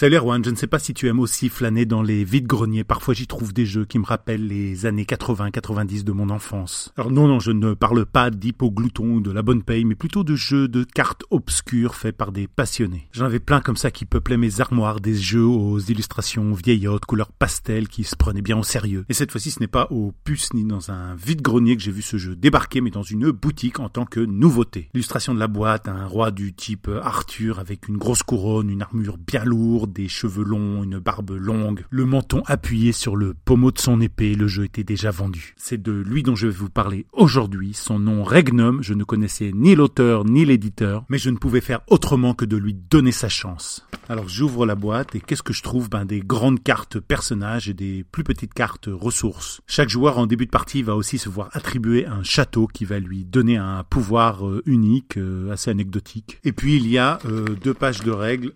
Salut Erwan, je ne sais pas si tu aimes aussi flâner dans les vides-greniers. Parfois j'y trouve des jeux qui me rappellent les années 80-90 de mon enfance. Alors non, non, je ne parle pas d'hypoglouton ou de la bonne paye, mais plutôt de jeux de cartes obscures faits par des passionnés. J'en avais plein comme ça qui peuplaient mes armoires, des jeux aux illustrations vieillottes, couleurs pastel, qui se prenaient bien au sérieux. Et cette fois-ci, ce n'est pas au puce ni dans un vide-grenier que j'ai vu ce jeu débarquer, mais dans une boutique en tant que nouveauté. L'illustration de la boîte, un roi du type Arthur avec une grosse couronne, une armure bien lourde, des cheveux longs, une barbe longue, le menton appuyé sur le pommeau de son épée, le jeu était déjà vendu. C'est de lui dont je vais vous parler aujourd'hui. Son nom Regnum, je ne connaissais ni l'auteur ni l'éditeur, mais je ne pouvais faire autrement que de lui donner sa chance. Alors j'ouvre la boîte et qu'est-ce que je trouve? Ben des grandes cartes personnages et des plus petites cartes ressources. Chaque joueur en début de partie va aussi se voir attribuer un château qui va lui donner un pouvoir euh, unique, euh, assez anecdotique. Et puis il y a euh, deux pages de règles,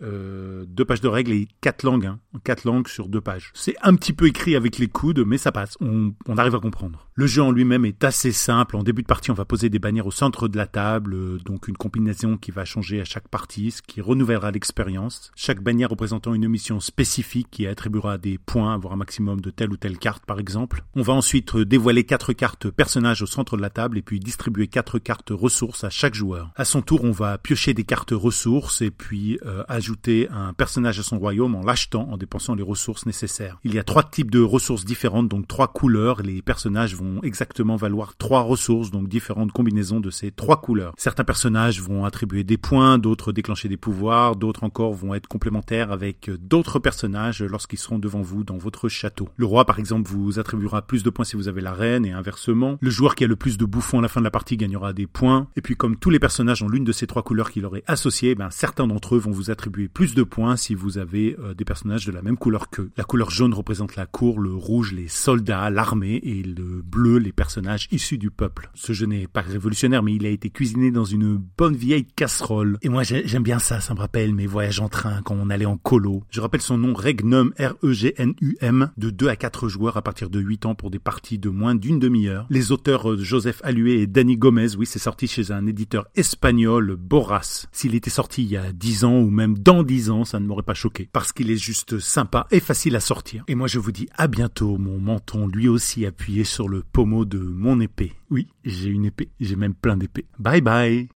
deux pages de règles et quatre langues, hein, quatre langues sur deux pages. C'est un petit peu écrit avec les coudes, mais ça passe, on arrive à comprendre. Le jeu en lui-même est assez simple. En début de partie, on va poser des bannières au centre de la table, euh, donc une combinaison qui va changer à chaque partie, ce qui renouvellera l'expérience. Chaque bannière représentant une mission spécifique qui attribuera des points, voire un maximum de telle ou telle carte par exemple. On va ensuite dévoiler quatre cartes personnages au centre de la table et puis distribuer quatre cartes ressources à chaque joueur. À son tour, on va piocher des cartes ressources et puis euh, ajouter un personnage à son royaume en l'achetant, en dépensant les ressources nécessaires. Il y a trois types de ressources différentes, donc trois couleurs. Les personnages exactement valoir trois ressources, donc différentes combinaisons de ces trois couleurs. Certains personnages vont attribuer des points, d'autres déclencher des pouvoirs, d'autres encore vont être complémentaires avec d'autres personnages lorsqu'ils seront devant vous dans votre château. Le roi, par exemple, vous attribuera plus de points si vous avez la reine et inversement. Le joueur qui a le plus de bouffons à la fin de la partie gagnera des points. Et puis, comme tous les personnages ont l'une de ces trois couleurs qu'il aurait associées, ben, certains d'entre eux vont vous attribuer plus de points si vous avez euh, des personnages de la même couleur qu'eux. La couleur jaune représente la cour, le rouge les soldats, l'armée et le bleu les personnages issus du peuple. Ce jeu n'est pas révolutionnaire mais il a été cuisiné dans une bonne vieille casserole. Et moi j'aime bien ça, ça me rappelle mes voyages en train quand on allait en colo. Je rappelle son nom Regnum R-E-G-N-U-M de 2 à 4 joueurs à partir de 8 ans pour des parties de moins d'une demi-heure. Les auteurs euh, Joseph Allué et Danny Gomez, oui c'est sorti chez un éditeur espagnol, Boras. S'il était sorti il y a 10 ans ou même dans 10 ans, ça ne m'aurait pas choqué parce qu'il est juste sympa et facile à sortir. Et moi je vous dis à bientôt, mon menton lui aussi appuyé sur le pommeau de mon épée. Oui, j'ai une épée, j'ai même plein d'épées. Bye bye